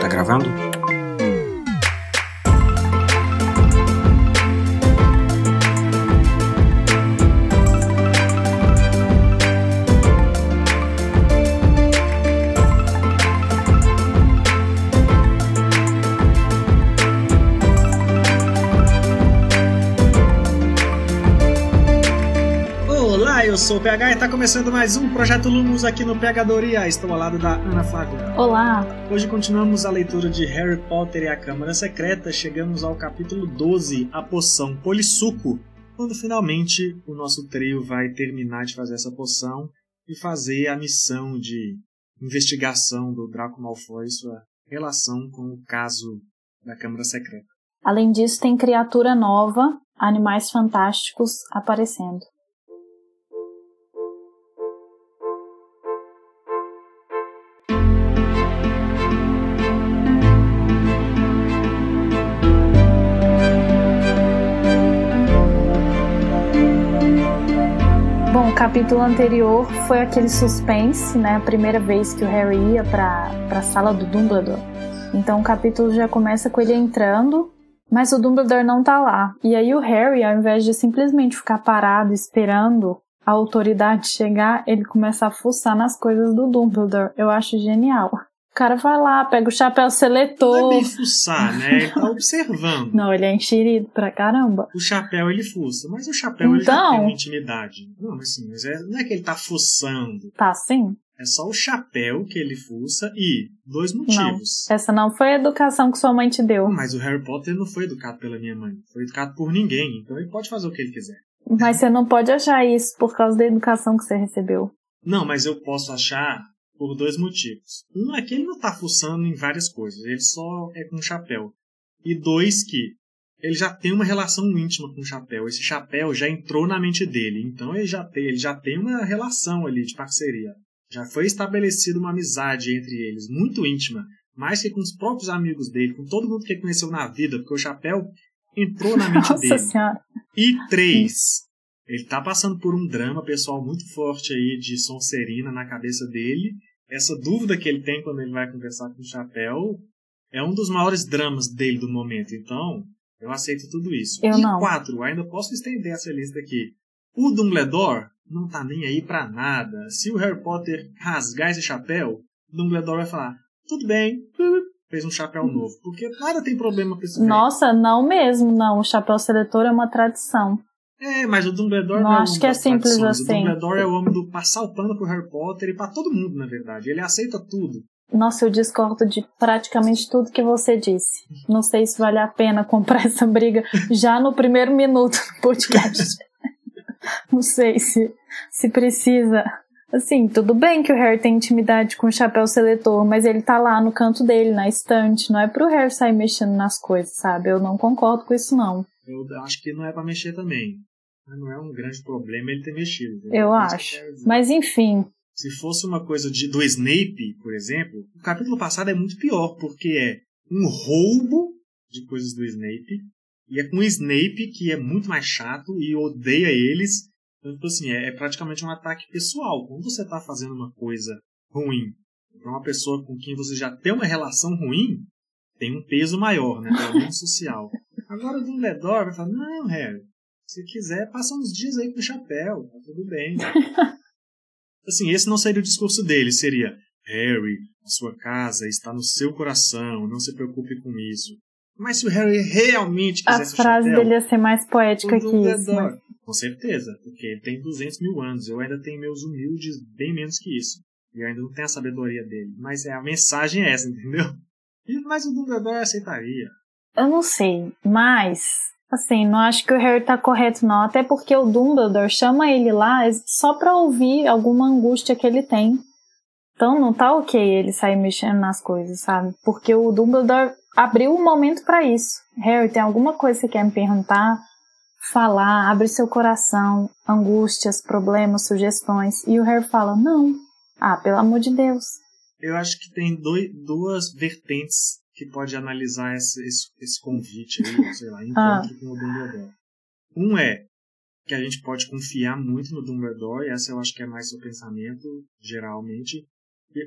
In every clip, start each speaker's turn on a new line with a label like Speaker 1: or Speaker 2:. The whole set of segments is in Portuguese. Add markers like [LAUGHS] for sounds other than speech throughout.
Speaker 1: Tá gravando? Sou o PH e está começando mais um Projeto Lumos aqui no Pegadoria. Estou ao lado da Ana Flávia.
Speaker 2: Olá!
Speaker 1: Hoje continuamos a leitura de Harry Potter e a Câmara Secreta. Chegamos ao capítulo 12, A Poção Polissuco, quando finalmente o nosso trio vai terminar de fazer essa poção e fazer a missão de investigação do Draco Malfoy e sua relação com o caso da Câmara Secreta.
Speaker 2: Além disso, tem criatura nova, animais fantásticos aparecendo. Capítulo anterior foi aquele suspense, né? A primeira vez que o Harry ia para a sala do Dumbledore. Então o capítulo já começa com ele entrando, mas o Dumbledore não tá lá. E aí o Harry, ao invés de simplesmente ficar parado esperando a autoridade chegar, ele começa a fuçar nas coisas do Dumbledore. Eu acho genial. O cara vai lá, pega o chapéu seletor. Não
Speaker 1: é bem fuçar, né? Ele tá observando.
Speaker 2: Não, ele é enxerido pra caramba.
Speaker 1: O chapéu ele fuça, mas o chapéu então... ele já tem uma intimidade. Não, mas assim, mas é, não é que ele tá fuçando.
Speaker 2: Tá sim.
Speaker 1: É só o chapéu que ele fuça e dois motivos.
Speaker 2: Não, essa não foi a educação que sua mãe te deu.
Speaker 1: Mas o Harry Potter não foi educado pela minha mãe. Foi educado por ninguém. Então ele pode fazer o que ele quiser.
Speaker 2: Mas você não pode achar isso por causa da educação que você recebeu.
Speaker 1: Não, mas eu posso achar por dois motivos. Um é que ele não está fuçando em várias coisas, ele só é com chapéu. E dois que ele já tem uma relação íntima com o chapéu. Esse chapéu já entrou na mente dele, então ele já tem, ele já tem uma relação ali de parceria. Já foi estabelecida uma amizade entre eles, muito íntima, mais que com os próprios amigos dele, com todo mundo que ele conheceu na vida, porque o chapéu entrou na mente [LAUGHS]
Speaker 2: Nossa
Speaker 1: dele.
Speaker 2: Senhora.
Speaker 1: E três, ele está passando por um drama pessoal muito forte aí de Sonserina na cabeça dele. Essa dúvida que ele tem quando ele vai conversar com o Chapéu é um dos maiores dramas dele do momento. Então, eu aceito tudo isso.
Speaker 2: Eu
Speaker 1: e
Speaker 2: não.
Speaker 1: quatro, ainda posso estender essa lista aqui. O Dumbledore não tá nem aí para nada. Se o Harry Potter rasgar esse chapéu, o Dumbledore vai falar: tudo bem, fez um chapéu novo. Porque nada tem problema com esse
Speaker 2: Nossa, não mesmo, não. O chapéu seletor é uma tradição.
Speaker 1: É, mas o Dumbledore
Speaker 2: não,
Speaker 1: não
Speaker 2: é acho que é simples assim.
Speaker 1: O Dumbledore é o homem do passar o pano pro Harry Potter e para todo mundo, na verdade. Ele aceita tudo.
Speaker 2: Nossa, eu discordo de praticamente tudo que você disse. Não sei se vale a pena comprar [LAUGHS] essa briga já no primeiro minuto do podcast. [LAUGHS] não sei se, se precisa. Assim, tudo bem que o Harry tem intimidade com o chapéu seletor, mas ele tá lá no canto dele, na estante. Não é pro Harry sair mexendo nas coisas, sabe? Eu não concordo com isso, não.
Speaker 1: Eu acho que não é para mexer também. Mas não é um grande problema ele ter mexido.
Speaker 2: Entendeu? Eu acho. Mas enfim.
Speaker 1: Se fosse uma coisa de, do Snape, por exemplo, o capítulo passado é muito pior, porque é um roubo de coisas do Snape, e é com o Snape que é muito mais chato e odeia eles. Então, tipo assim, é, é praticamente um ataque pessoal. Quando você está fazendo uma coisa ruim para uma pessoa com quem você já tem uma relação ruim, tem um peso maior, né? Pelo menos social. [LAUGHS] Agora o Dumbledore vai falar, não, Harry, se quiser, passa uns dias aí com o chapéu, tá tudo bem. [LAUGHS] assim, esse não seria o discurso dele, seria Harry, a sua casa está no seu coração, não se preocupe com isso. Mas se o Harry realmente quisesse
Speaker 2: A frase
Speaker 1: chapéu,
Speaker 2: dele ia ser mais poética que isso. Mas...
Speaker 1: Com certeza, porque ele tem 200 mil anos, eu ainda tenho meus humildes bem menos que isso. E eu ainda não tenho a sabedoria dele. Mas é, a mensagem é essa, [LAUGHS] entendeu? E, mas o Dumbledore aceitaria.
Speaker 2: Eu não sei, mas assim, não acho que o Harry tá correto não, até porque o Dumbledore chama ele lá só pra ouvir alguma angústia que ele tem. Então não tá ok ele sair mexendo nas coisas, sabe? Porque o Dumbledore abriu o um momento para isso. Harry, tem alguma coisa que você quer me perguntar? Falar, abre seu coração, angústias, problemas, sugestões. E o Harry fala, não. Ah, pelo amor de Deus.
Speaker 1: Eu acho que tem dois, duas vertentes que pode analisar esse, esse, esse convite aí, [LAUGHS] sei lá, encontro ah. com o Dumbledore. Um é, que a gente pode confiar muito no Dumbledore, essa eu acho que é mais seu pensamento, geralmente.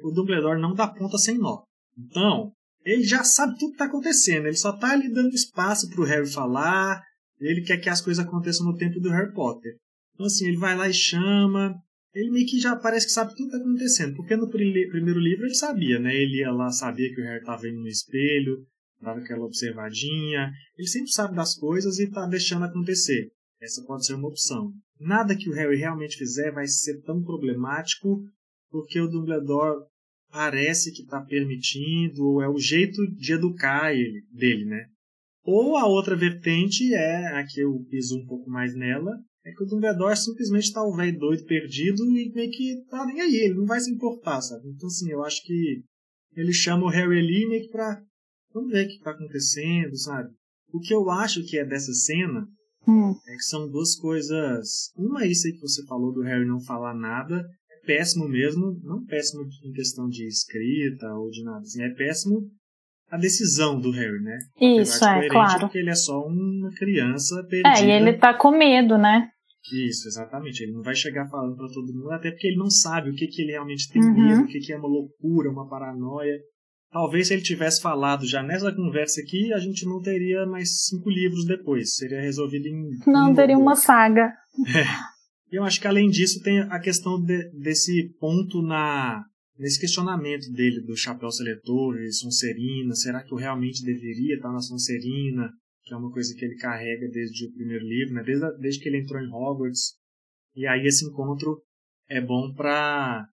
Speaker 1: O Dumbledore não dá ponta sem nó. Então, ele já sabe tudo que está acontecendo, ele só está ali dando espaço para o Harry falar, ele quer que as coisas aconteçam no tempo do Harry Potter. Então, assim, ele vai lá e chama, ele meio que já parece que sabe tudo que está acontecendo, porque no primeiro livro ele sabia, né? Ele ia lá, sabia que o Harry estava indo no espelho, dava aquela observadinha, ele sempre sabe das coisas e está deixando acontecer. Essa pode ser uma opção. Nada que o Harry realmente fizer vai ser tão problemático, porque o Dumbledore parece que está permitindo, ou é o jeito de educar ele, dele, né? Ou a outra vertente é a que eu piso um pouco mais nela, é que o Dumbledore simplesmente está o velho doido perdido e meio que tá nem aí, ele não vai se importar, sabe? Então, assim, eu acho que ele chama o Harry ali meio que pra. Vamos ver o que está acontecendo, sabe? O que eu acho que é dessa cena
Speaker 2: hum.
Speaker 1: é que são duas coisas. Uma é isso aí que você falou do Harry não falar nada, é péssimo mesmo, não péssimo em questão de escrita ou de nada, assim, é péssimo a decisão do Harry, né?
Speaker 2: Isso, é, claro.
Speaker 1: Porque ele é só uma criança perdida.
Speaker 2: É, e ele tá com medo, né?
Speaker 1: Isso, exatamente. Ele não vai chegar falando para todo mundo, até porque ele não sabe o que, que ele realmente tem uhum. medo, o que, que é uma loucura, uma paranoia. Talvez se ele tivesse falado já nessa conversa aqui, a gente não teria mais cinco livros depois. Seria resolvido em.
Speaker 2: Não, um teria uma saga.
Speaker 1: É. Eu acho que além disso tem a questão de, desse ponto na nesse questionamento dele do chapéu seletor e Sonserina. Será que eu realmente deveria estar na Sonserina? Que é uma coisa que ele carrega desde o primeiro livro, né? desde, desde que ele entrou em Hogwarts. E aí esse encontro é bom para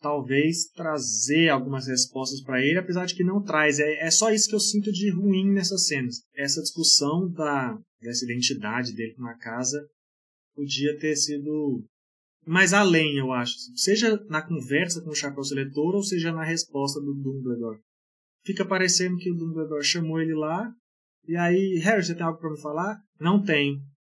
Speaker 1: talvez trazer algumas respostas para ele, apesar de que não traz. É, é só isso que eu sinto de ruim nessas cenas. Essa discussão da, dessa identidade dele com a casa podia ter sido mais além, eu acho. Seja na conversa com o Chapéu Seletor ou seja na resposta do Dumbledore. Fica parecendo que o Dumbledore chamou ele lá e aí, Harry, você tem algo para me falar? Não tenho.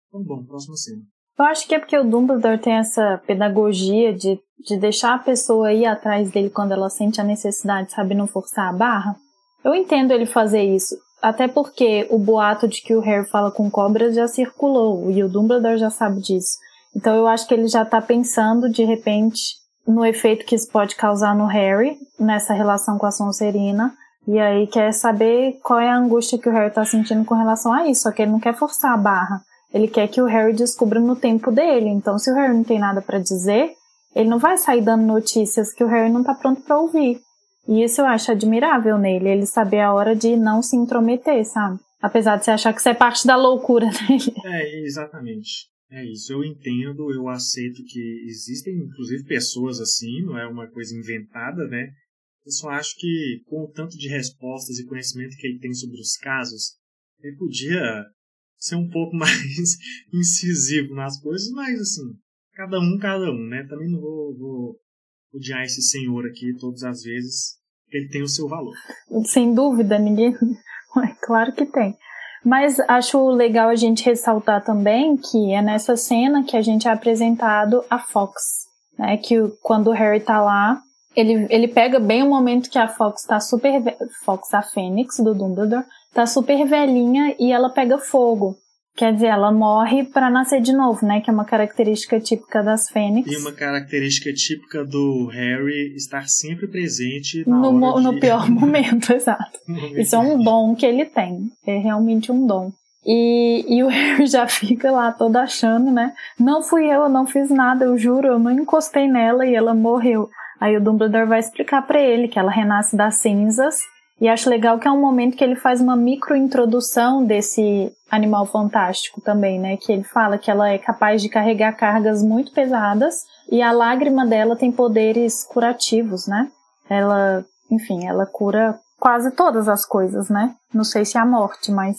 Speaker 1: Então, bom, próxima cena.
Speaker 2: Eu acho que é porque o Dumbledore tem essa pedagogia de, de deixar a pessoa ir atrás dele quando ela sente a necessidade, sabe, não forçar a barra. Eu entendo ele fazer isso, até porque o boato de que o Harry fala com cobras já circulou e o Dumbledore já sabe disso. Então eu acho que ele já tá pensando, de repente, no efeito que isso pode causar no Harry, nessa relação com a Sonserina, e aí quer saber qual é a angústia que o Harry tá sentindo com relação a isso, só que ele não quer forçar a barra. Ele quer que o Harry descubra no tempo dele. Então, se o Harry não tem nada para dizer, ele não vai sair dando notícias que o Harry não tá pronto para ouvir. E isso eu acho admirável nele, ele saber a hora de não se intrometer, sabe? Apesar de você achar que isso é parte da loucura [LAUGHS] dele.
Speaker 1: É, exatamente. É isso, eu entendo, eu aceito que existem inclusive pessoas assim, não é uma coisa inventada, né? Eu só acho que, com o tanto de respostas e conhecimento que ele tem sobre os casos, ele podia ser um pouco [LAUGHS] mais incisivo nas coisas, mas assim, cada um, cada um, né? Também não vou, vou odiar esse senhor aqui todas as vezes, ele tem o seu valor.
Speaker 2: Sem dúvida, ninguém. [LAUGHS] claro que tem. Mas acho legal a gente ressaltar também que é nessa cena que a gente é apresentado a Fox, né? Que quando o Harry tá lá, ele, ele pega bem o momento que a Fox tá super. Fox, a Fênix do Dumbledore, tá super velhinha e ela pega fogo. Quer dizer, ela morre para nascer de novo, né? Que é uma característica típica das Fênix.
Speaker 1: E uma característica típica do Harry estar sempre presente
Speaker 2: no,
Speaker 1: hora
Speaker 2: no pior [LAUGHS] momento, exato. Isso é um dom que ele tem. É realmente um dom. E, e o [LAUGHS] Harry já fica lá todo achando, né? Não fui eu, eu não fiz nada, eu juro, eu não encostei nela e ela morreu. Aí o Dumbledore vai explicar para ele que ela renasce das cinzas e acho legal que é um momento que ele faz uma micro introdução desse animal fantástico também, né? Que ele fala que ela é capaz de carregar cargas muito pesadas e a lágrima dela tem poderes curativos, né? Ela, enfim, ela cura quase todas as coisas, né? Não sei se a morte, mas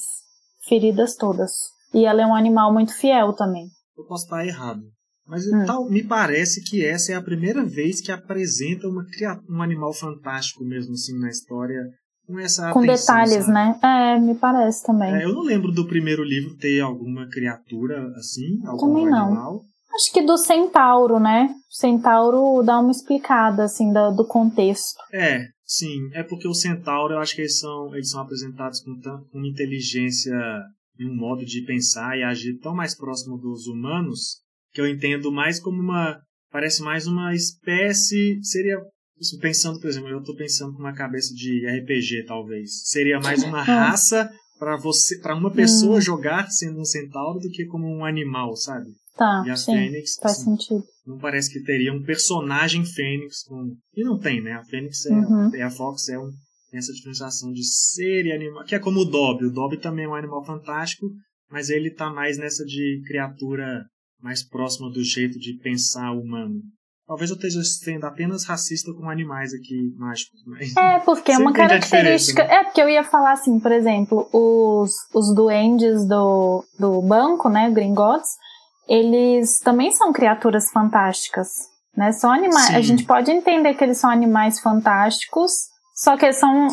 Speaker 2: feridas todas. E ela é um animal muito fiel também.
Speaker 1: Eu posso estar errado, mas hum. tal, me parece que essa é a primeira vez que apresenta uma, um animal fantástico mesmo assim na história. Com essa
Speaker 2: Com
Speaker 1: atenção,
Speaker 2: detalhes,
Speaker 1: sabe?
Speaker 2: né? É, me parece também.
Speaker 1: É, eu não lembro do primeiro livro ter alguma criatura assim, algum
Speaker 2: também não.
Speaker 1: animal.
Speaker 2: Acho que do centauro, né? O centauro dá uma explicada, assim, do, do contexto.
Speaker 1: É, sim. É porque o centauro, eu acho que eles são, eles são apresentados com, com uma inteligência um modo de pensar e agir tão mais próximo dos humanos que eu entendo mais como uma parece mais uma espécie seria pensando por exemplo eu estou pensando com uma cabeça de RPG talvez seria mais uma raça para você para uma pessoa hum. jogar sendo um centauro do que como um animal sabe
Speaker 2: Tá, e a sim, Fênix faz assim, sentido.
Speaker 1: Não parece que teria um personagem Fênix com... E não tem, né? A Fênix é, uhum. é a Fox é um, tem essa diferenciação de ser e animal, que é como o Dobby. O Dobby também é um animal fantástico, mas ele tá mais nessa de criatura mais próxima do jeito de pensar humano. Talvez eu esteja sendo apenas racista com animais aqui mágicos. Mas
Speaker 2: é, porque é uma característica. Né? É, porque eu ia falar assim, por exemplo, os, os duendes do, do banco, né, Gringotts, eles também são criaturas fantásticas, né? São animais. Sim. A gente pode entender que eles são animais fantásticos, só que são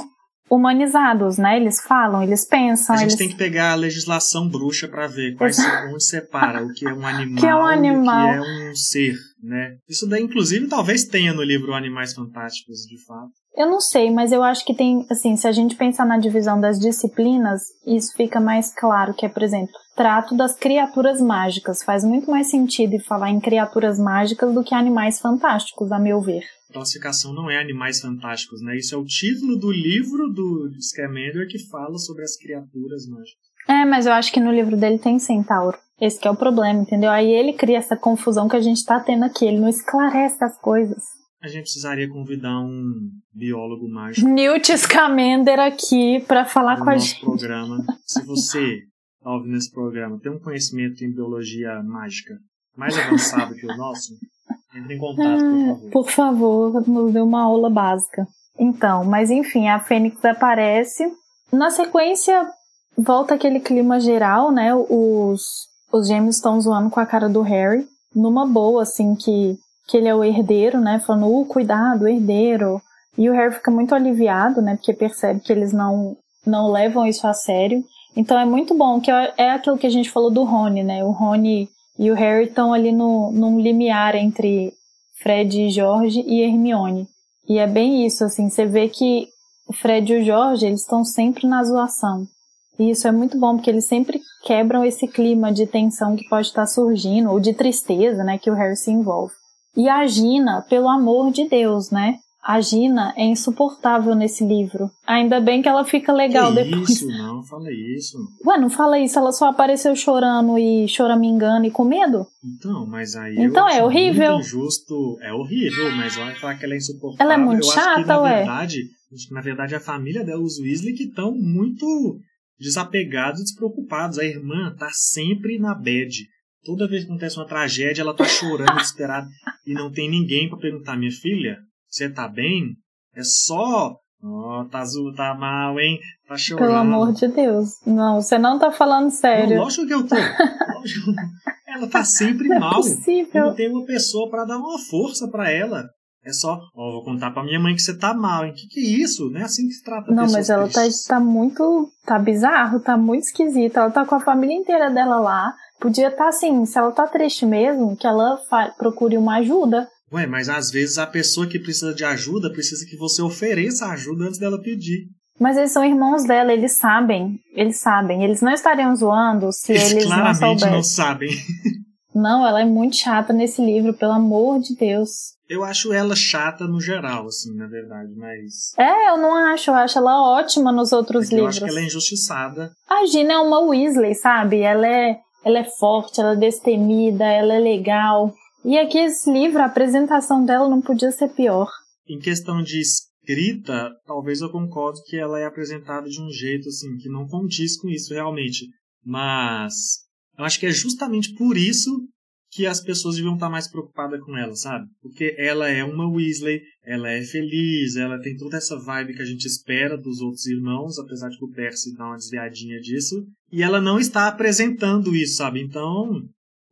Speaker 2: humanizados, né? Eles falam, eles pensam.
Speaker 1: A gente
Speaker 2: eles...
Speaker 1: tem que pegar a legislação bruxa para ver quais são, onde separa o que é um [LAUGHS] animal, que é um animal. e o que é um ser, né? Isso daí, inclusive, talvez tenha no livro Animais Fantásticos, de fato.
Speaker 2: Eu não sei, mas eu acho que tem, assim, se a gente pensar na divisão das disciplinas, isso fica mais claro, que é, por exemplo, trato das criaturas mágicas. Faz muito mais sentido falar em criaturas mágicas do que animais fantásticos, a meu ver.
Speaker 1: A classificação não é animais fantásticos, né? Isso é o título do livro do Scamander que fala sobre as criaturas mágicas.
Speaker 2: É, mas eu acho que no livro dele tem centauro. Esse é o problema, entendeu? Aí ele cria essa confusão que a gente tá tendo aqui. Ele não esclarece as coisas.
Speaker 1: A gente precisaria convidar um biólogo mágico.
Speaker 2: Newt Scamander aqui para falar com a gente.
Speaker 1: programa. [LAUGHS] Se você tá ouvindo esse programa tem um conhecimento em biologia mágica mais avançado que o nosso, entre em contato, por ah, favor.
Speaker 2: Por favor, nos dê uma aula básica. Então, mas enfim, a Fênix aparece. Na sequência, volta aquele clima geral, né? Os, os gêmeos estão zoando com a cara do Harry. Numa boa, assim, que que ele é o herdeiro, né? Falando, uh, cuidado, herdeiro. E o Harry fica muito aliviado, né? Porque percebe que eles não, não levam isso a sério. Então é muito bom, que é, é aquilo que a gente falou do Rony, né? O Rony e o Harry estão ali no, num limiar entre Fred e Jorge e Hermione. E é bem isso, assim, você vê que o Fred e o Jorge, eles estão sempre na zoação. E isso é muito bom, porque eles sempre quebram esse clima de tensão que pode estar surgindo, ou de tristeza, né, que o Harry se envolve. E a Gina, pelo amor de Deus, né? A Gina é insuportável nesse livro. Ainda bem que ela fica legal
Speaker 1: que
Speaker 2: depois.
Speaker 1: Isso, não fala isso.
Speaker 2: Ué, não fala isso, ela só apareceu chorando e choramingando e com medo?
Speaker 1: Então, mas aí.
Speaker 2: Então é horrível.
Speaker 1: Injusto. É horrível, mas olha falar que ela é insuportável.
Speaker 2: Ela é muito
Speaker 1: eu
Speaker 2: chata,
Speaker 1: acho que, na
Speaker 2: ué.
Speaker 1: Verdade, na verdade, a família dela, os Weasley, que estão muito desapegados e despreocupados. A irmã tá sempre na bad. Toda vez que acontece uma tragédia, ela tá chorando, [LAUGHS] desesperada. E não tem ninguém para perguntar, minha filha, você tá bem? É só. Oh, tá azul, tá mal, hein? Tá chorando.
Speaker 2: Pelo amor de Deus. Não, você não tá falando sério.
Speaker 1: Não, lógico que eu tô. Lógico. Ela tá sempre [LAUGHS]
Speaker 2: não
Speaker 1: mal. É
Speaker 2: possível.
Speaker 1: Não tem uma pessoa para dar uma força para ela. É só, ó, oh, vou contar pra minha mãe que você tá mal, hein? Que que é isso? Não é assim que se trata
Speaker 2: Não, mas ela tá, tá muito. tá bizarro, tá muito esquisita. Ela tá com a família inteira dela lá. Podia estar tá assim, se ela tá triste mesmo, que ela procure uma ajuda.
Speaker 1: Ué, mas às vezes a pessoa que precisa de ajuda precisa que você ofereça ajuda antes dela pedir.
Speaker 2: Mas eles são irmãos dela, eles sabem. Eles sabem. Eles não estariam zoando se eles, eles
Speaker 1: claramente
Speaker 2: não soubessem.
Speaker 1: não sabem. [LAUGHS]
Speaker 2: não, ela é muito chata nesse livro, pelo amor de Deus.
Speaker 1: Eu acho ela chata no geral, assim, na verdade, mas.
Speaker 2: É, eu não acho, eu acho ela ótima nos outros
Speaker 1: é
Speaker 2: livros.
Speaker 1: Eu acho que ela é injustiçada.
Speaker 2: A Gina é uma Weasley, sabe? Ela é ela é forte, ela é destemida, ela é legal. E aqui esse livro, a apresentação dela não podia ser pior.
Speaker 1: Em questão de escrita, talvez eu concorde que ela é apresentada de um jeito assim que não condiz com isso realmente. Mas eu acho que é justamente por isso que as pessoas deviam estar mais preocupadas com ela, sabe? Porque ela é uma Weasley, ela é feliz, ela tem toda essa vibe que a gente espera dos outros irmãos, apesar de que o Percy dá uma desviadinha disso. E ela não está apresentando isso, sabe? Então,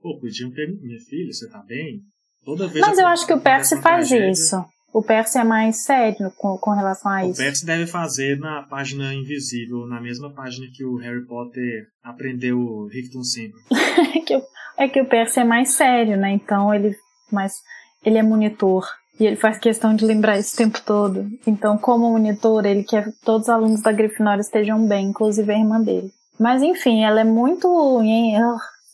Speaker 1: pô, podiam ter. Minha filha, você tá bem? Toda vez.
Speaker 2: Mas eu acho que o Percy faz tragédia, isso. O Percy é mais sério com, com relação a isso.
Speaker 1: O Percy deve fazer na página invisível, na mesma página que o Harry Potter aprendeu o Ricton sempre. [LAUGHS]
Speaker 2: que é que o Percy é mais sério, né? Então ele, mais, ele é monitor. E ele faz questão de lembrar isso o tempo todo. Então, como monitor, ele quer que todos os alunos da Grifinória estejam bem, inclusive a irmã dele. Mas enfim, ela é muito.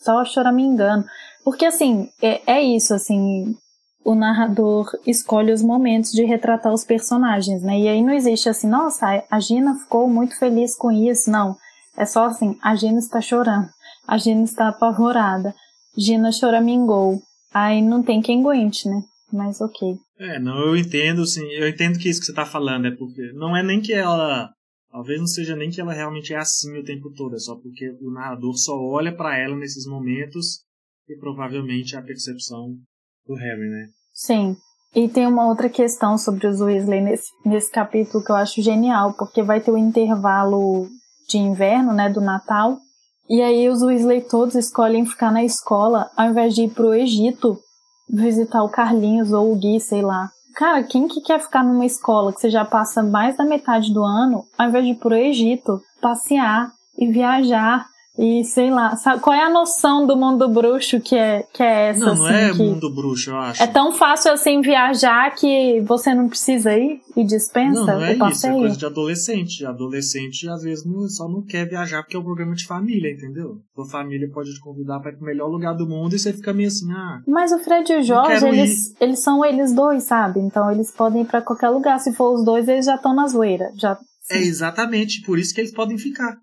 Speaker 2: Só choramingando. Porque assim, é, é isso, assim. O narrador escolhe os momentos de retratar os personagens, né? E aí não existe assim, nossa, a Gina ficou muito feliz com isso. Não. É só assim, a Gina está chorando. A Gina está apavorada. Gina choramingou. Aí não tem quem aguente, né? Mas ok.
Speaker 1: É, não, eu entendo, sim. Eu entendo que isso que você está falando é porque não é nem que ela Talvez não seja nem que ela realmente é assim o tempo todo, é só porque o narrador só olha para ela nesses momentos e provavelmente é a percepção do Harry, né?
Speaker 2: Sim. E tem uma outra questão sobre os Weasley nesse, nesse capítulo que eu acho genial, porque vai ter o um intervalo de inverno, né, do Natal, e aí os Weasley todos escolhem ficar na escola ao invés de ir pro Egito visitar o Carlinhos ou o Gui, sei lá. Cara, quem que quer ficar numa escola que você já passa mais da metade do ano, ao invés de ir pro Egito, passear e viajar e sei lá, sabe, qual é a noção do mundo bruxo que é, que é essa?
Speaker 1: Não, não
Speaker 2: assim,
Speaker 1: é mundo bruxo, eu acho.
Speaker 2: É tão fácil assim viajar que você não precisa ir e dispensa
Speaker 1: não, não é
Speaker 2: o passeio?
Speaker 1: isso, é coisa de adolescente. Adolescente às vezes não, só não quer viajar porque é um programa de família, entendeu? Sua família pode te convidar para ir pro melhor lugar do mundo e você fica meio assim, ah.
Speaker 2: Mas o Fred e o Jorge, eles, eles são eles dois, sabe? Então eles podem ir para qualquer lugar. Se for os dois, eles já estão na zoeira. Já,
Speaker 1: é exatamente por isso que eles podem ficar.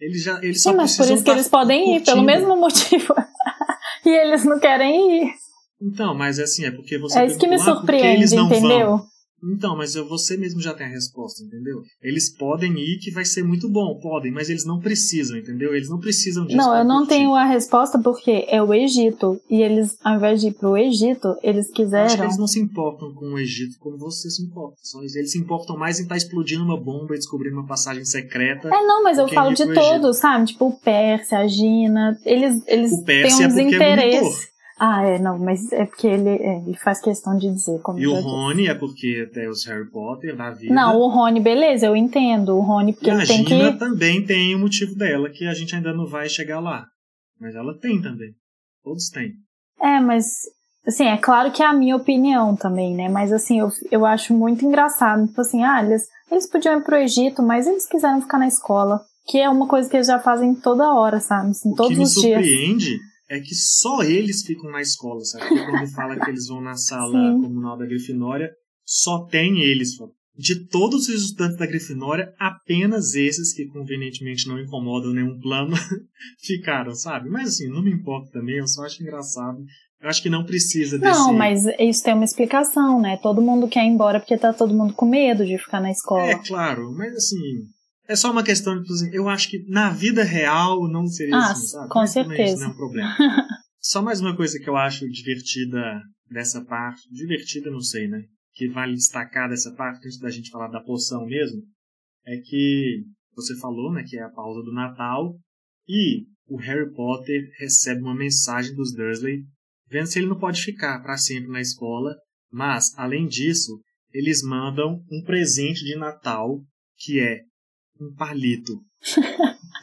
Speaker 1: Eles já, eles
Speaker 2: Sim, mas por isso que eles podem ir, pelo mesmo motivo. [LAUGHS] e eles não querem ir.
Speaker 1: Então, mas é assim, é porque você.
Speaker 2: É isso que me surpreende, entendeu?
Speaker 1: Vão. Então, mas você mesmo já tem a resposta, entendeu? Eles podem ir que vai ser muito bom, podem, mas eles não precisam, entendeu? Eles não precisam disso.
Speaker 2: Não, eu não tenho a resposta porque é o Egito. E eles, ao invés de ir pro Egito, eles quiseram. Acho
Speaker 1: que eles não se importam com o Egito como você se importa. Eles se importam mais em estar tá explodindo uma bomba e descobrindo uma passagem secreta.
Speaker 2: É, não, mas eu falo de todos, sabe? Tipo o Pérsia, a Gina. Eles, eles
Speaker 1: o Pérsia
Speaker 2: têm uns
Speaker 1: é
Speaker 2: interesses. Ah, é, não, mas é porque ele, é, ele faz questão de dizer. Como
Speaker 1: e o Rony disse. é porque tem os Harry Potter da vida.
Speaker 2: Não, o Rony, beleza, eu entendo. O Rony, porque
Speaker 1: e
Speaker 2: ele
Speaker 1: a
Speaker 2: tem
Speaker 1: Gina
Speaker 2: que.
Speaker 1: também tem o motivo dela, que a gente ainda não vai chegar lá. Mas ela tem também. Todos têm.
Speaker 2: É, mas. Assim, é claro que é a minha opinião também, né? Mas assim, eu, eu acho muito engraçado. Tipo assim, ah, eles, eles podiam ir pro Egito, mas eles quiseram ficar na escola. Que é uma coisa que eles já fazem toda hora, sabe? Assim,
Speaker 1: o
Speaker 2: todos
Speaker 1: que
Speaker 2: os
Speaker 1: me
Speaker 2: dias.
Speaker 1: É que só eles ficam na escola, sabe? Porque quando [LAUGHS] fala que eles vão na sala
Speaker 2: Sim.
Speaker 1: comunal da Grifinória, só tem eles. De todos os estudantes da Grifinória, apenas esses que convenientemente não incomodam nenhum plano [LAUGHS] ficaram, sabe? Mas assim, não me importa também, eu só acho engraçado. Eu acho que não precisa desse...
Speaker 2: Não, mas isso tem uma explicação, né? Todo mundo quer ir embora porque tá todo mundo com medo de ficar na escola.
Speaker 1: É, claro, mas assim, é só uma questão de, tipo assim, eu acho que na vida real não seria
Speaker 2: ah,
Speaker 1: assim, sabe?
Speaker 2: Com certeza.
Speaker 1: não é um problema. [LAUGHS] só mais uma coisa que eu acho divertida dessa parte, divertida não sei, né? Que vale destacar dessa parte, antes da gente falar da poção mesmo, é que você falou, né, que é a pausa do Natal, e o Harry Potter recebe uma mensagem dos Dursley, vendo se ele não pode ficar para sempre na escola, mas, além disso, eles mandam um presente de Natal, que é um palito.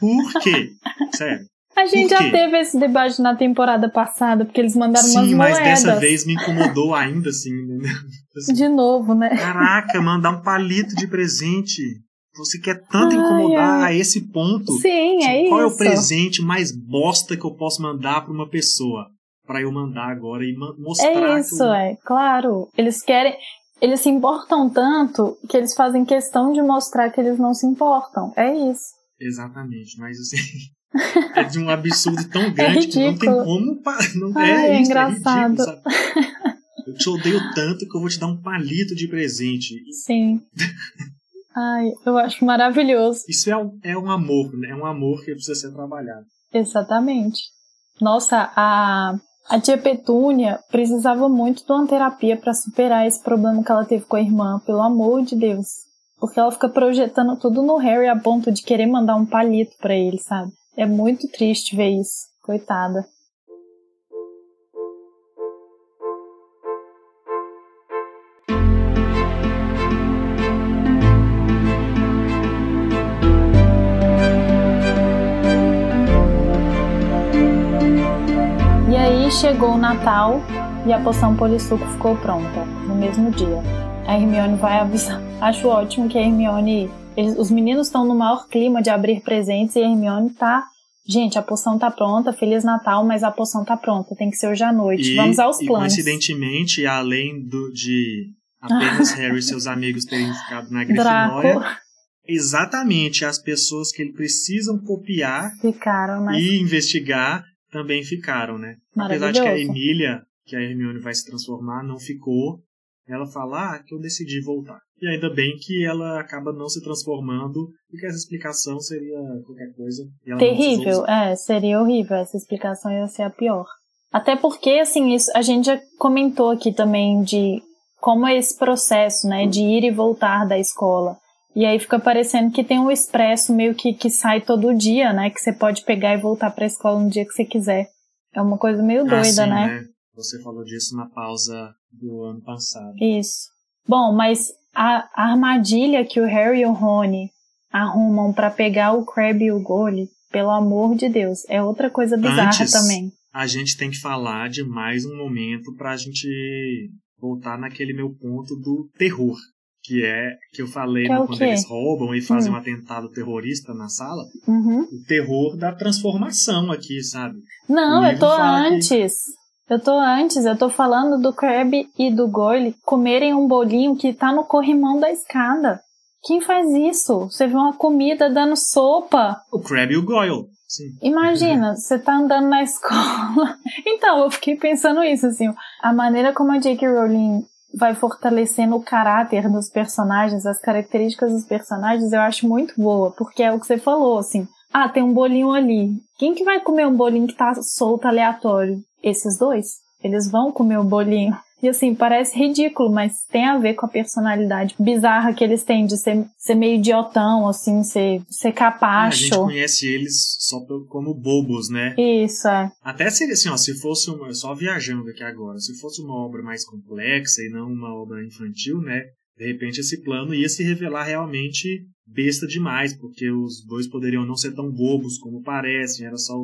Speaker 1: Por quê? [LAUGHS] Sério.
Speaker 2: A gente já teve esse debate na temporada passada, porque eles mandaram
Speaker 1: Sim,
Speaker 2: umas moedas.
Speaker 1: mas dessa vez me incomodou ainda, assim. assim.
Speaker 2: De novo, né?
Speaker 1: Caraca, mandar um palito de presente. Você quer tanto ai, incomodar ai. a esse ponto?
Speaker 2: Sim, é isso.
Speaker 1: Qual é o presente mais bosta que eu posso mandar para uma pessoa? Para eu mandar agora e mostrar.
Speaker 2: É isso,
Speaker 1: eu...
Speaker 2: é, claro. Eles querem eles se importam tanto que eles fazem questão de mostrar que eles não se importam. É isso.
Speaker 1: Exatamente, mas assim. [LAUGHS] é de um absurdo tão grande é que não tem como. Não,
Speaker 2: Ai,
Speaker 1: é,
Speaker 2: é
Speaker 1: isso,
Speaker 2: engraçado.
Speaker 1: É ridículo, eu te odeio tanto que eu vou te dar um palito de presente.
Speaker 2: Sim. Ai, eu acho maravilhoso.
Speaker 1: Isso é um, é um amor, né? É um amor que precisa ser trabalhado.
Speaker 2: Exatamente. Nossa, a a tia Petúnia precisava muito de uma terapia para superar esse problema que ela teve com a irmã, pelo amor de Deus. Porque ela fica projetando tudo no Harry a ponto de querer mandar um palito para ele, sabe? É muito triste ver isso. Coitada. Chegou o Natal e a poção polissuco ficou pronta no mesmo dia. A Hermione vai avisar. [LAUGHS] Acho ótimo que a Hermione. Eles, os meninos estão no maior clima de abrir presentes e a Hermione tá gente, a poção tá pronta, Feliz Natal, mas a poção tá pronta, tem que ser hoje à noite. E, Vamos aos
Speaker 1: e
Speaker 2: planos.
Speaker 1: coincidentemente, além do, de apenas [LAUGHS] Harry e seus amigos terem ficado na Grifinória, Draco. exatamente as pessoas que ele precisam copiar
Speaker 2: ficaram, mas...
Speaker 1: e investigar também ficaram, né? Apesar de que a Emília, que a Hermione vai se transformar, não ficou. Ela fala, ah, que eu decidi voltar. E ainda bem que ela acaba não se transformando, porque essa explicação seria qualquer coisa.
Speaker 2: Terrível, é, seria horrível. Essa explicação ia ser a pior. Até porque, assim, isso, a gente já comentou aqui também de como é esse processo, né, de ir e voltar da escola. E aí fica parecendo que tem um expresso meio que, que sai todo dia, né, que você pode pegar e voltar para a escola no dia que você quiser. É uma coisa meio ah, doida, sim, né? né?
Speaker 1: Você falou disso na pausa do ano passado.
Speaker 2: Isso. Bom, mas a armadilha que o Harry e o Rony arrumam para pegar o Crab e o Goyle, pelo amor de Deus, é outra coisa bizarra Antes, também.
Speaker 1: A gente tem que falar de mais um momento pra gente voltar naquele meu ponto do terror, que é que eu falei
Speaker 2: que é
Speaker 1: quando eles roubam e fazem hum. um atentado terrorista na sala.
Speaker 2: Uhum.
Speaker 1: O terror da transformação aqui, sabe?
Speaker 2: Não, eu tô antes. Que eu tô antes, eu tô falando do Crab e do Goyle comerem um bolinho que tá no corrimão da escada. Quem faz isso? Você vê uma comida dando sopa.
Speaker 1: O Crab e o Goyle. Sim.
Speaker 2: Imagina, [LAUGHS] você tá andando na [LAUGHS] escola. Então, eu fiquei pensando isso, assim, a maneira como a J.K. Rowling vai fortalecendo o caráter dos personagens, as características dos personagens, eu acho muito boa, porque é o que você falou, assim, ah, tem um bolinho ali. Quem que vai comer um bolinho que tá solto aleatório? esses dois, eles vão comer o bolinho. E assim, parece ridículo, mas tem a ver com a personalidade bizarra que eles têm de ser, ser meio idiotão, assim, ser, ser capacho.
Speaker 1: É, a gente conhece eles só como bobos, né?
Speaker 2: Isso, é.
Speaker 1: Até seria assim, ó, se fosse uma. Só viajando aqui agora, se fosse uma obra mais complexa e não uma obra infantil, né? De repente esse plano ia se revelar realmente besta demais, porque os dois poderiam não ser tão bobos como parecem, era só.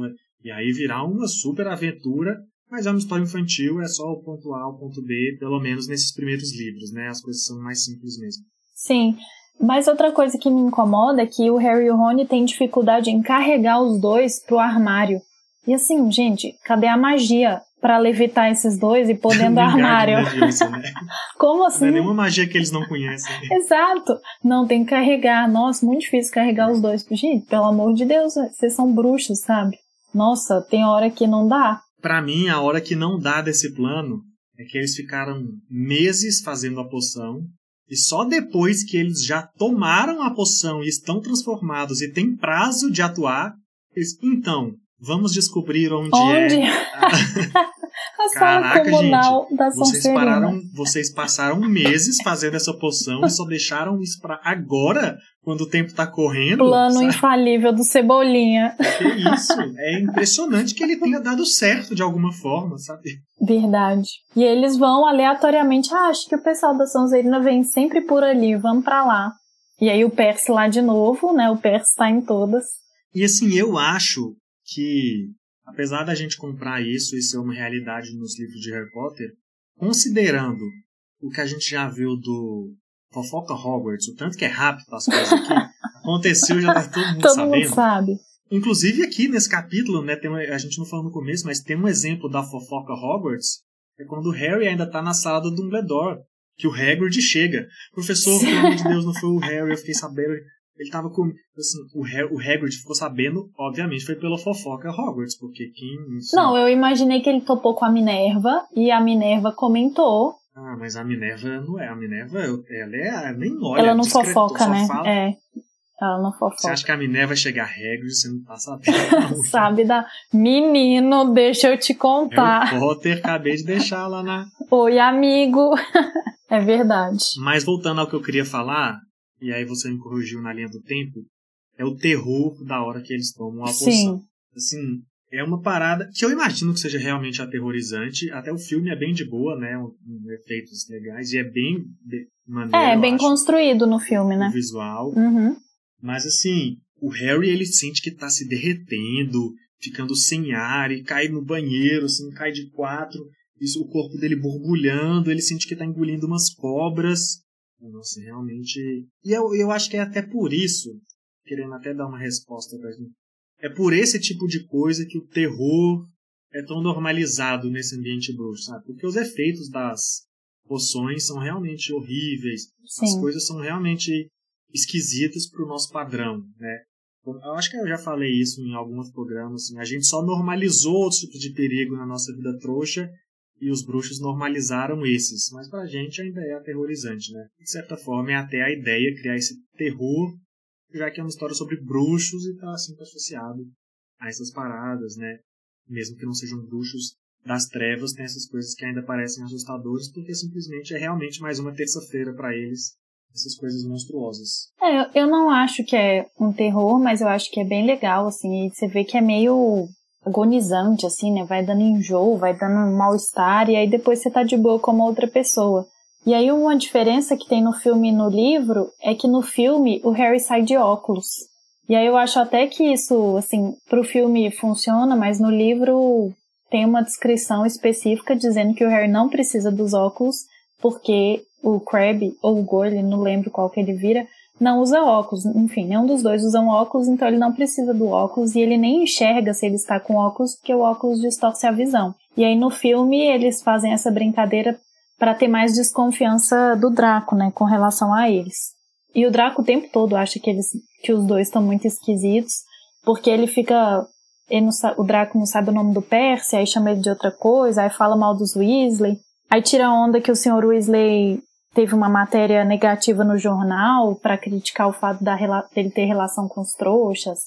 Speaker 1: E aí virar uma super aventura mas é uma história infantil, é só o ponto A, o ponto B, pelo menos nesses primeiros livros, né? As coisas são mais simples mesmo.
Speaker 2: Sim. Mas outra coisa que me incomoda é que o Harry e o Rony têm dificuldade em carregar os dois pro armário. E assim, gente, cadê a magia para levitar esses dois e pôr dentro do [LAUGHS] armário?
Speaker 1: Isso, né? [LAUGHS]
Speaker 2: Como assim?
Speaker 1: Não é nenhuma magia que eles não conhecem.
Speaker 2: Exato. Não, tem que carregar. Nossa, muito difícil carregar os dois. Gente, pelo amor de Deus, vocês são bruxos, sabe? Nossa, tem hora que não dá
Speaker 1: para mim, a hora que não dá desse plano é que eles ficaram meses fazendo a poção e só depois que eles já tomaram a poção e estão transformados e tem prazo de atuar, eles, então, vamos descobrir onde,
Speaker 2: onde?
Speaker 1: é. [LAUGHS]
Speaker 2: a sala Caraca, comunal
Speaker 1: gente,
Speaker 2: da
Speaker 1: vocês pararam, vocês passaram meses fazendo essa poção e só deixaram isso para agora quando o tempo tá correndo.
Speaker 2: Plano sabe? infalível do Cebolinha.
Speaker 1: Que isso? É impressionante que ele tenha dado certo de alguma forma, sabe?
Speaker 2: Verdade. E eles vão aleatoriamente, ah, acho que o pessoal da Sonserina vem sempre por ali, vamos para lá. E aí o Percy lá de novo, né? O Percy tá em todas.
Speaker 1: E assim, eu acho que, apesar da gente comprar isso e ser uma realidade nos livros de Harry Potter, considerando o que a gente já viu do Fofoca Hogwarts, o tanto que é rápido as coisas aqui, [LAUGHS] aconteceu já tá todo mundo
Speaker 2: todo
Speaker 1: sabendo.
Speaker 2: Mundo sabe.
Speaker 1: Inclusive aqui nesse capítulo, né, tem, a gente não falou no começo, mas tem um exemplo da fofoca Hogwarts, é quando o Harry ainda tá na sala do Dumbledore, que o Hagrid chega. Professor, pelo amor de Deus, não foi o Harry, eu fiquei sabendo. Ele tava com. Assim, o, Harry, o Hagrid ficou sabendo, obviamente, foi pela fofoca Hogwarts, porque quem.
Speaker 2: Assim, não, eu imaginei que ele topou com a Minerva e a Minerva comentou
Speaker 1: ah, mas a Minerva não é. A Minerva, ela é. Nem olha.
Speaker 2: Ela não fofoca, né? Fala. É. Ela não fofoca. Você
Speaker 1: acha que a Minerva vai chegar a e você não tá sabendo? [LAUGHS]
Speaker 2: Sabe da. Menino, deixa eu te contar.
Speaker 1: Harry Potter, acabei de deixar lá na.
Speaker 2: Oi, amigo. [LAUGHS] é verdade.
Speaker 1: Mas voltando ao que eu queria falar, e aí você me corrigiu na linha do tempo, é o terror da hora que eles tomam a poção. Sim. Assim, é uma parada que eu imagino que seja realmente aterrorizante. Até o filme é bem de boa, né? Um, um efeitos legais e é bem maneiro.
Speaker 2: É, bem acho, construído no filme, né?
Speaker 1: O visual.
Speaker 2: Uhum.
Speaker 1: Mas assim, o Harry ele sente que tá se derretendo, ficando sem ar e cai no banheiro, assim, cai de quatro. Isso, o corpo dele borbulhando, ele sente que tá engolindo umas cobras. Nossa, realmente. E eu, eu acho que é até por isso, querendo até dar uma resposta pra gente é por esse tipo de coisa que o terror é tão normalizado nesse ambiente bruxo, sabe? Porque os efeitos das poções são realmente horríveis,
Speaker 2: Sim.
Speaker 1: as coisas são realmente esquisitas para o nosso padrão, né? Eu acho que eu já falei isso em alguns programas. Assim, a gente só normalizou outros tipos de perigo na nossa vida trouxa e os bruxos normalizaram esses. Mas pra gente ainda é aterrorizante, né? De certa forma, é até a ideia criar esse terror, já que é uma história sobre bruxos e tá assim associado a essas paradas, né? Mesmo que não sejam bruxos das trevas, tem essas coisas que ainda parecem assustadoras, porque simplesmente é realmente mais uma terça-feira para eles essas coisas monstruosas.
Speaker 2: É, eu não acho que é um terror, mas eu acho que é bem legal, assim, e você vê que é meio agonizante, assim, né? Vai dando enjoo, vai dando mal-estar, e aí depois você tá de boa como outra pessoa. E aí uma diferença que tem no filme e no livro é que no filme o Harry sai de óculos. E aí eu acho até que isso, assim, pro filme funciona, mas no livro tem uma descrição específica dizendo que o Harry não precisa dos óculos porque o Crabbe ou o Goyle, não lembro qual que ele vira, não usa óculos. Enfim, nenhum dos dois usam óculos, então ele não precisa do óculos e ele nem enxerga se ele está com óculos, porque o óculos distorce a visão. E aí no filme eles fazem essa brincadeira para ter mais desconfiança do Draco, né, com relação a eles. E o Draco o tempo todo acha que eles que os dois estão muito esquisitos, porque ele fica ele não, o Draco não sabe o nome do Percy, aí chama ele de outra coisa, aí fala mal dos Weasley. Aí tira onda que o Sr. Weasley teve uma matéria negativa no jornal para criticar o fato da, dele ter relação com os trouxas,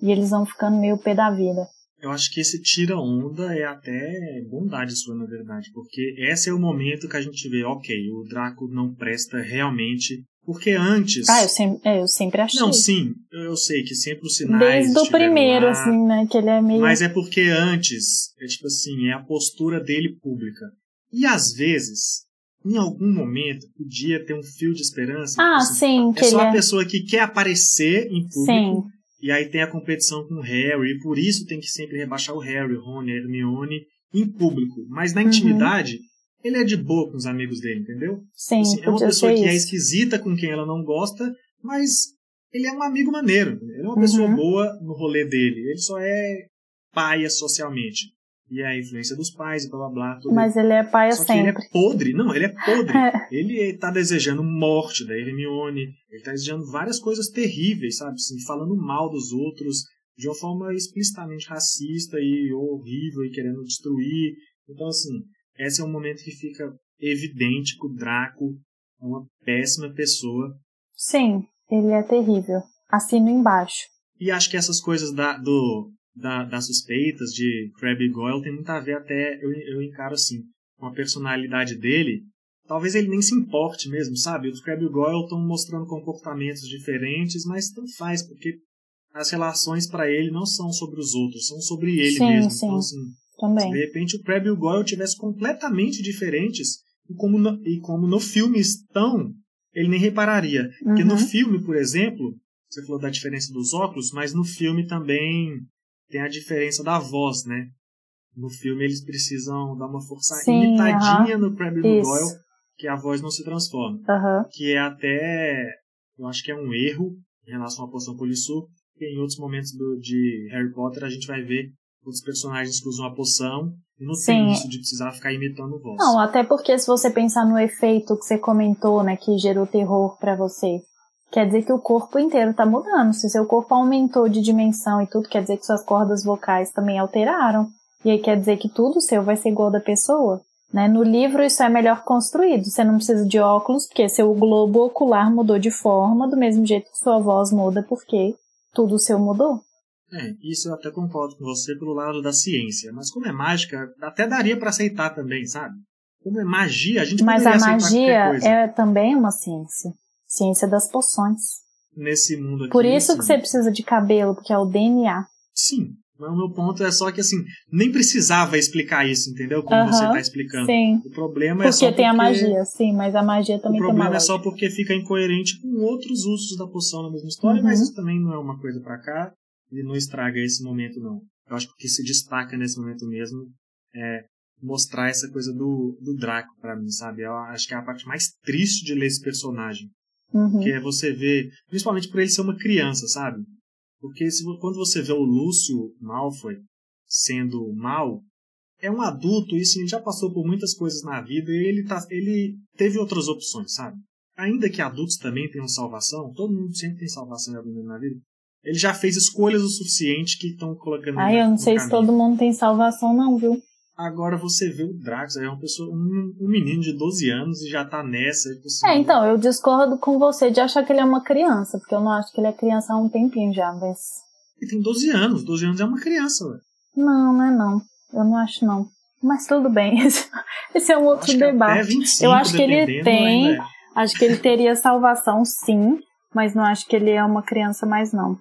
Speaker 2: e eles vão ficando meio pé da vida.
Speaker 1: Eu acho que esse tira onda é até bondade sua, na verdade, porque esse é o momento que a gente vê, ok, o Draco não presta realmente. Porque antes.
Speaker 2: Ah, eu sempre, é, eu sempre achei.
Speaker 1: Não, sim, eu sei que sempre os sinais.
Speaker 2: Desde o primeiro, lá, assim, né? Que ele é meio.
Speaker 1: Mas é porque antes, é tipo assim, é a postura dele pública. E às vezes, em algum momento, podia ter um fio de esperança.
Speaker 2: Ah, assim, sim.
Speaker 1: É só a é... pessoa que quer aparecer em público.
Speaker 2: Sim.
Speaker 1: E aí tem a competição com o Harry, e por isso tem que sempre rebaixar o Harry, o Rony, a Hermione em público. Mas na uhum. intimidade, ele é de boa com os amigos dele, entendeu?
Speaker 2: Sim, assim,
Speaker 1: é uma pessoa que
Speaker 2: isso.
Speaker 1: é esquisita com quem ela não gosta, mas ele é um amigo maneiro. Ele é uma uhum. pessoa boa no rolê dele. Ele só é paia socialmente e a influência dos pais e blá blá blá. Tudo.
Speaker 2: Mas ele é pai
Speaker 1: Só
Speaker 2: sempre.
Speaker 1: ele é podre. Não, ele é podre. [LAUGHS] ele tá desejando morte da Hermione, ele tá desejando várias coisas terríveis, sabe? Assim, falando mal dos outros de uma forma explicitamente racista e horrível e querendo destruir. Então, assim, esse é um momento que fica evidente que o Draco é uma péssima pessoa.
Speaker 2: Sim, ele é terrível. Assino embaixo.
Speaker 1: E acho que essas coisas da, do, da, das suspeitas de Crabbe Goyle tem muito a ver até, eu, eu encaro assim, com a personalidade dele. Talvez ele nem se importe mesmo, sabe? Os Crabbe Goyle estão mostrando comportamentos diferentes, mas tanto faz, porque as relações para ele não são sobre os outros, são sobre ele
Speaker 2: sim,
Speaker 1: mesmo.
Speaker 2: Sim,
Speaker 1: então, assim,
Speaker 2: também.
Speaker 1: se de repente o Crabbe e o Goyle tivessem completamente diferentes, e como, no, e como no filme estão, ele nem repararia. Uhum. Porque no uhum. filme, por exemplo, você falou da diferença dos óculos, mas no filme também tem a diferença da voz, né? No filme eles precisam dar uma força
Speaker 2: Sim,
Speaker 1: imitadinha
Speaker 2: uh -huh.
Speaker 1: no Crabbe e no Goyle, que a voz não se transforma.
Speaker 2: Uh -huh.
Speaker 1: Que é até, eu acho que é um erro em relação à poção Polissu, porque em outros momentos do, de Harry Potter a gente vai ver outros personagens que usam a poção e não
Speaker 2: Sim.
Speaker 1: tem isso de precisar ficar imitando voz.
Speaker 2: Não, até porque se você pensar no efeito que você comentou, né, que gerou terror para você, quer dizer que o corpo inteiro está mudando. Se seu corpo aumentou de dimensão e tudo, quer dizer que suas cordas vocais também alteraram. E aí quer dizer que tudo seu vai ser igual da pessoa. Né? No livro isso é melhor construído. Você não precisa de óculos, porque seu globo ocular mudou de forma, do mesmo jeito que sua voz muda, porque tudo seu mudou.
Speaker 1: É, isso eu até concordo com você pelo lado da ciência. Mas como é mágica, até daria para aceitar também, sabe? Como é magia, a gente
Speaker 2: Mas
Speaker 1: a
Speaker 2: magia é também uma ciência. Ciência das poções.
Speaker 1: Nesse mundo aqui.
Speaker 2: Por isso
Speaker 1: assim,
Speaker 2: que você precisa de cabelo, porque é o DNA.
Speaker 1: Sim. Mas o meu ponto é só que, assim, nem precisava explicar isso, entendeu? Como
Speaker 2: uh -huh,
Speaker 1: você está explicando.
Speaker 2: Sim.
Speaker 1: O problema
Speaker 2: porque
Speaker 1: é só porque...
Speaker 2: tem a magia, sim, mas a magia também
Speaker 1: O problema
Speaker 2: tem
Speaker 1: é só porque fica incoerente com outros usos da poção na mesma história,
Speaker 2: Uhum.
Speaker 1: mas isso também não é uma coisa para cá e não estraga esse momento, não. Eu acho que o que se destaca nesse momento mesmo é mostrar essa coisa do, do Draco para mim, sabe? Eu acho que é a parte mais triste de ler esse personagem.
Speaker 2: Uhum.
Speaker 1: Que é você ver, principalmente por ele ser uma criança, sabe? Porque se, quando você vê o Lúcio Malfoy sendo mal, é um adulto e assim, ele já passou por muitas coisas na vida e ele, tá, ele teve outras opções, sabe? Ainda que adultos também tenham salvação, todo mundo sempre tem salvação na vida. Ele já fez escolhas o suficiente que estão colocando.
Speaker 2: Ah, eu não sei caminho. se todo mundo tem salvação, não, viu?
Speaker 1: Agora você vê o Drax, é uma pessoa, um, um, menino de 12 anos e já tá nessa. Assim,
Speaker 2: é, então, eu discordo com você de achar que ele é uma criança, porque eu não acho que ele é criança há um tempinho já, mas.
Speaker 1: Ele tem 12 anos, 12 anos é uma criança, ué.
Speaker 2: Não, não é não. Eu não acho não. Mas tudo bem, [LAUGHS] esse é um outro
Speaker 1: acho
Speaker 2: debate.
Speaker 1: 25,
Speaker 2: eu acho que ele tem,
Speaker 1: né?
Speaker 2: acho que ele teria salvação sim, mas não acho que ele é uma criança mais não.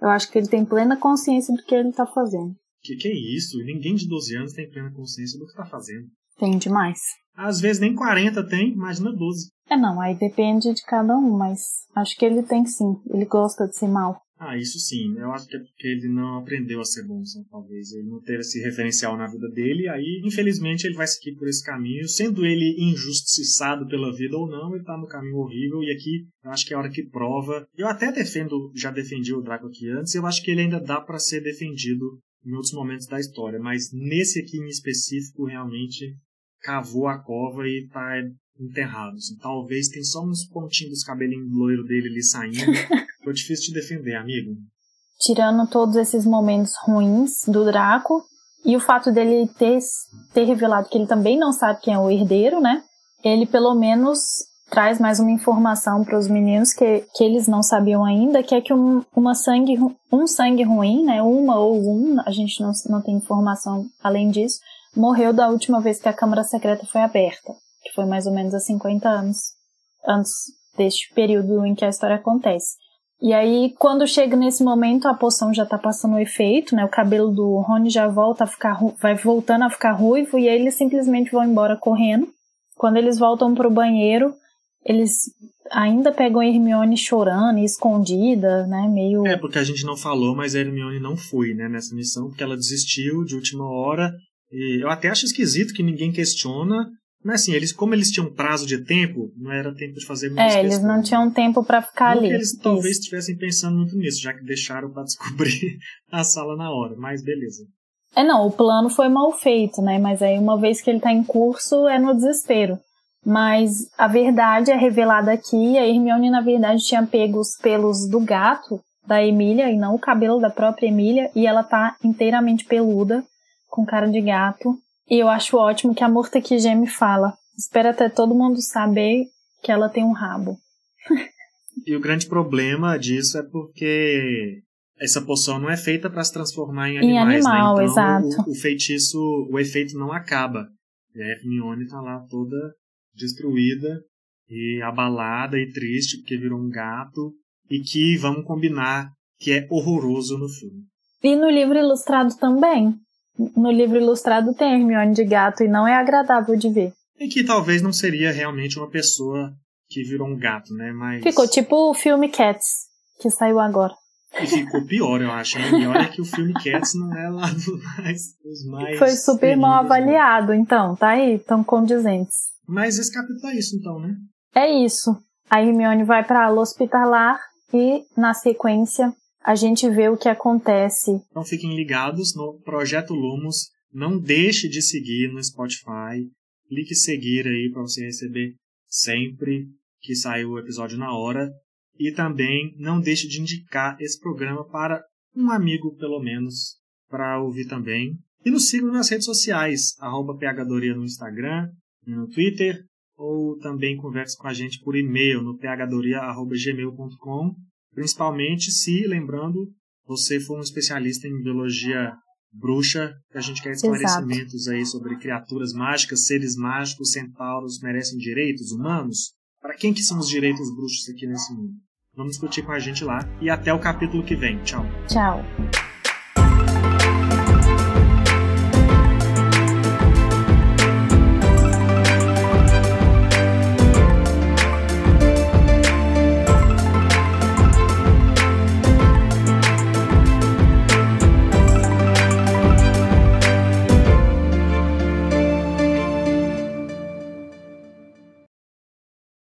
Speaker 2: Eu acho que ele tem plena consciência do que ele tá fazendo.
Speaker 1: Que que é isso? Ninguém de 12 anos tem plena consciência do que tá fazendo.
Speaker 2: Tem demais.
Speaker 1: Às vezes nem 40 tem, imagina 12.
Speaker 2: É não, aí depende de cada um, mas acho que ele tem sim. Ele gosta de ser mal.
Speaker 1: Ah, isso sim. Eu acho que é porque ele não aprendeu a ser bom, assim, talvez. Ele não teve esse referencial na vida dele, aí, infelizmente, ele vai seguir por esse caminho. Sendo ele injustiçado pela vida ou não, ele tá no caminho horrível, e aqui eu acho que é a hora que prova. Eu até defendo, já defendi o Draco aqui antes, eu acho que ele ainda dá para ser defendido em outros momentos da história, mas nesse aqui em específico, realmente cavou a cova e tá enterrado. Assim. Talvez tem só uns pontinhos dos cabelinhos loiro dele ali saindo. [LAUGHS] Foi difícil de defender, amigo.
Speaker 2: Tirando todos esses momentos ruins do Draco e o fato dele ter, ter revelado que ele também não sabe quem é o herdeiro, né? Ele pelo menos traz mais uma informação para os meninos que, que eles não sabiam ainda, que é que um, uma sangue, um sangue ruim, né? Uma ou um, a gente não, não tem informação além disso, morreu da última vez que a Câmara Secreta foi aberta, que foi mais ou menos há 50 anos antes deste período em que a história acontece. E aí, quando chega nesse momento, a poção já tá passando o efeito, né? O cabelo do Rony já volta a ficar, vai voltando a ficar ruivo e aí eles simplesmente vão embora correndo. Quando eles voltam pro banheiro, eles ainda pegam a Hermione chorando e escondida, né? Meio.
Speaker 1: É, porque a gente não falou, mas a Hermione não foi, né, nessa missão, porque ela desistiu de última hora. E eu até acho esquisito que ninguém questiona mas assim, eles, como eles tinham prazo de tempo, não era tempo de fazer muitas
Speaker 2: É, eles não tinham tempo para ficar
Speaker 1: não
Speaker 2: ali.
Speaker 1: eles Isso. talvez estivessem pensando muito nisso, já que deixaram para [LAUGHS] descobrir a sala na hora, mas beleza.
Speaker 2: É, não, o plano foi mal feito, né? Mas aí uma vez que ele tá em curso, é no desespero. Mas a verdade é revelada aqui, a Hermione na verdade tinha pego os pelos do gato da Emília e não o cabelo da própria Emília, e ela tá inteiramente peluda, com cara de gato. E eu acho ótimo que a Murta-Kijemi fala. Espera até todo mundo saber que ela tem um rabo.
Speaker 1: e o grande problema disso é porque essa poção não é feita para se transformar em animais,
Speaker 2: em animal,
Speaker 1: né? Então,
Speaker 2: exato.
Speaker 1: O, o, feitiço, o efeito não acaba. E a Hermione tá lá toda destruída e abalada e triste porque virou um gato e que vamos combinar que é horroroso no filme.
Speaker 2: E no livro ilustrado também no livro ilustrado tem Hermione de gato e não é agradável de ver.
Speaker 1: E que talvez não seria realmente uma pessoa que virou um gato, né? Mas...
Speaker 2: Ficou tipo o filme Cats, que saiu agora.
Speaker 1: E ficou pior, eu acho. Né? Pior é que o filme Cats não é lá dos [LAUGHS] mais, dos mais.
Speaker 2: Foi super mal né? avaliado, então, tá aí, tão condizentes.
Speaker 1: Mas esse capítulo é isso, então, né?
Speaker 2: É isso. A Hermione vai para a hospitalar e, na sequência, a gente vê o que acontece.
Speaker 1: Então fiquem ligados no Projeto Lumos. Não deixe de seguir no Spotify. Clique seguir aí para você receber sempre que sair o episódio na hora. E também não deixe de indicar esse programa para um amigo, pelo menos, para ouvir também. E nos sigam nas redes sociais, arroba phdoria no Instagram, no Twitter, ou também converse com a gente por e-mail no phdoria.gmail.com Principalmente se, lembrando, você for um especialista em biologia bruxa, que a gente quer esclarecimentos Exato. aí sobre criaturas mágicas, seres mágicos, centauros merecem direitos humanos? Para quem que são os direitos bruxos aqui nesse mundo? Vamos discutir com a gente lá e até o capítulo que vem. Tchau.
Speaker 2: Tchau.